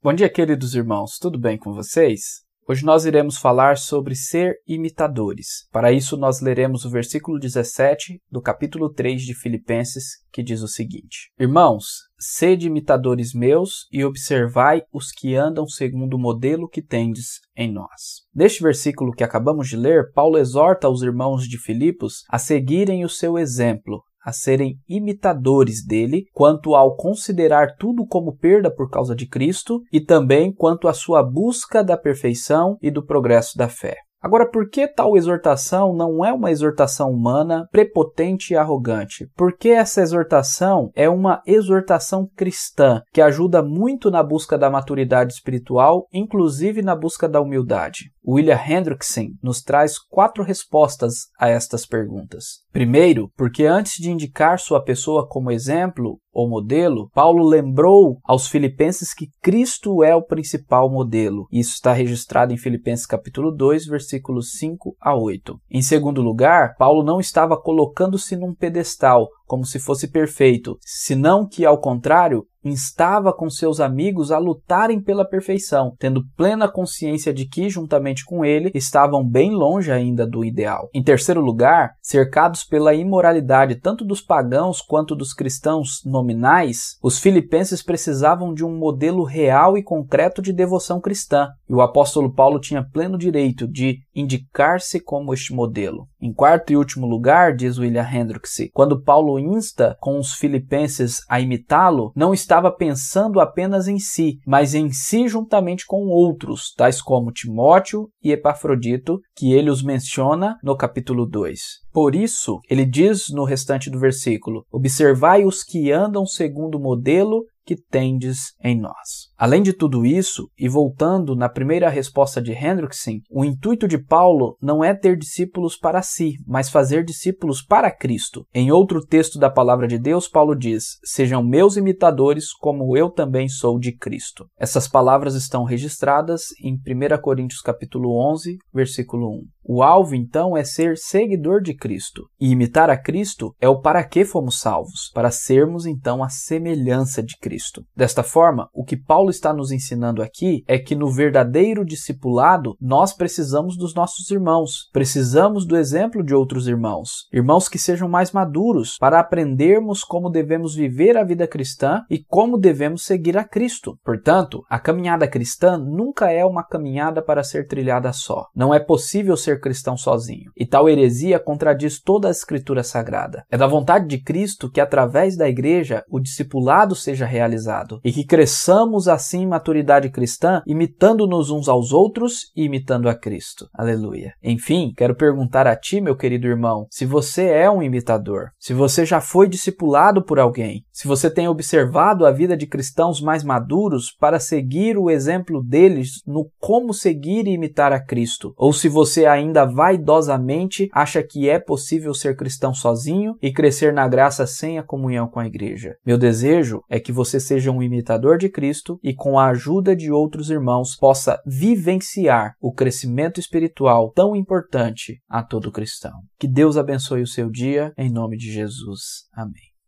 Bom dia, queridos irmãos, tudo bem com vocês? Hoje nós iremos falar sobre ser imitadores. Para isso, nós leremos o versículo 17 do capítulo 3 de Filipenses, que diz o seguinte: Irmãos, sede imitadores meus e observai os que andam segundo o modelo que tendes em nós. Neste versículo que acabamos de ler, Paulo exorta os irmãos de Filipos a seguirem o seu exemplo, a serem imitadores dele, quanto ao considerar tudo como perda por causa de Cristo e também quanto à sua busca da perfeição e do progresso da fé. Agora, por que tal exortação não é uma exortação humana, prepotente e arrogante? Porque essa exortação é uma exortação cristã que ajuda muito na busca da maturidade espiritual, inclusive na busca da humildade. William Hendrickson nos traz quatro respostas a estas perguntas. Primeiro, porque antes de indicar sua pessoa como exemplo ou modelo, Paulo lembrou aos filipenses que Cristo é o principal modelo. Isso está registrado em Filipenses capítulo 2, versículos 5 a 8. Em segundo lugar, Paulo não estava colocando-se num pedestal, como se fosse perfeito, senão que, ao contrário, instava com seus amigos a lutarem pela perfeição, tendo plena consciência de que, juntamente com ele, estavam bem longe ainda do ideal. Em terceiro lugar, cercados pela imoralidade tanto dos pagãos quanto dos cristãos nominais, os filipenses precisavam de um modelo real e concreto de devoção cristã, e o apóstolo Paulo tinha pleno direito de indicar-se como este modelo. Em quarto e último lugar, diz William Hendricks, quando Paulo insta com os filipenses a imitá-lo, não estava pensando apenas em si, mas em si juntamente com outros, tais como Timóteo e Epafrodito, que ele os menciona no capítulo 2. Por isso, ele diz no restante do versículo: Observai os que andam segundo o modelo que tendes em nós. Além de tudo isso, e voltando na primeira resposta de Hendrickson, o intuito de Paulo não é ter discípulos para si, mas fazer discípulos para Cristo. Em outro texto da palavra de Deus, Paulo diz: "Sejam meus imitadores, como eu também sou de Cristo". Essas palavras estão registradas em 1 Coríntios capítulo 11, versículo 1. O alvo, então, é ser seguidor de Cristo. E imitar a Cristo é o para que fomos salvos, para sermos, então, a semelhança de Cristo. Desta forma, o que Paulo está nos ensinando aqui é que no verdadeiro discipulado nós precisamos dos nossos irmãos, precisamos do exemplo de outros irmãos, irmãos que sejam mais maduros, para aprendermos como devemos viver a vida cristã e como devemos seguir a Cristo. Portanto, a caminhada cristã nunca é uma caminhada para ser trilhada só. Não é possível ser cristão sozinho. E tal heresia contradiz toda a escritura sagrada. É da vontade de Cristo que através da igreja o discipulado seja realizado e que cresçamos assim em maturidade cristã, imitando-nos uns aos outros e imitando a Cristo. Aleluia. Enfim, quero perguntar a ti, meu querido irmão, se você é um imitador, se você já foi discipulado por alguém, se você tem observado a vida de cristãos mais maduros para seguir o exemplo deles no como seguir e imitar a Cristo, ou se você ainda ainda vaidosamente acha que é possível ser cristão sozinho e crescer na graça sem a comunhão com a igreja. Meu desejo é que você seja um imitador de Cristo e, com a ajuda de outros irmãos, possa vivenciar o crescimento espiritual tão importante a todo cristão. Que Deus abençoe o seu dia, em nome de Jesus. Amém.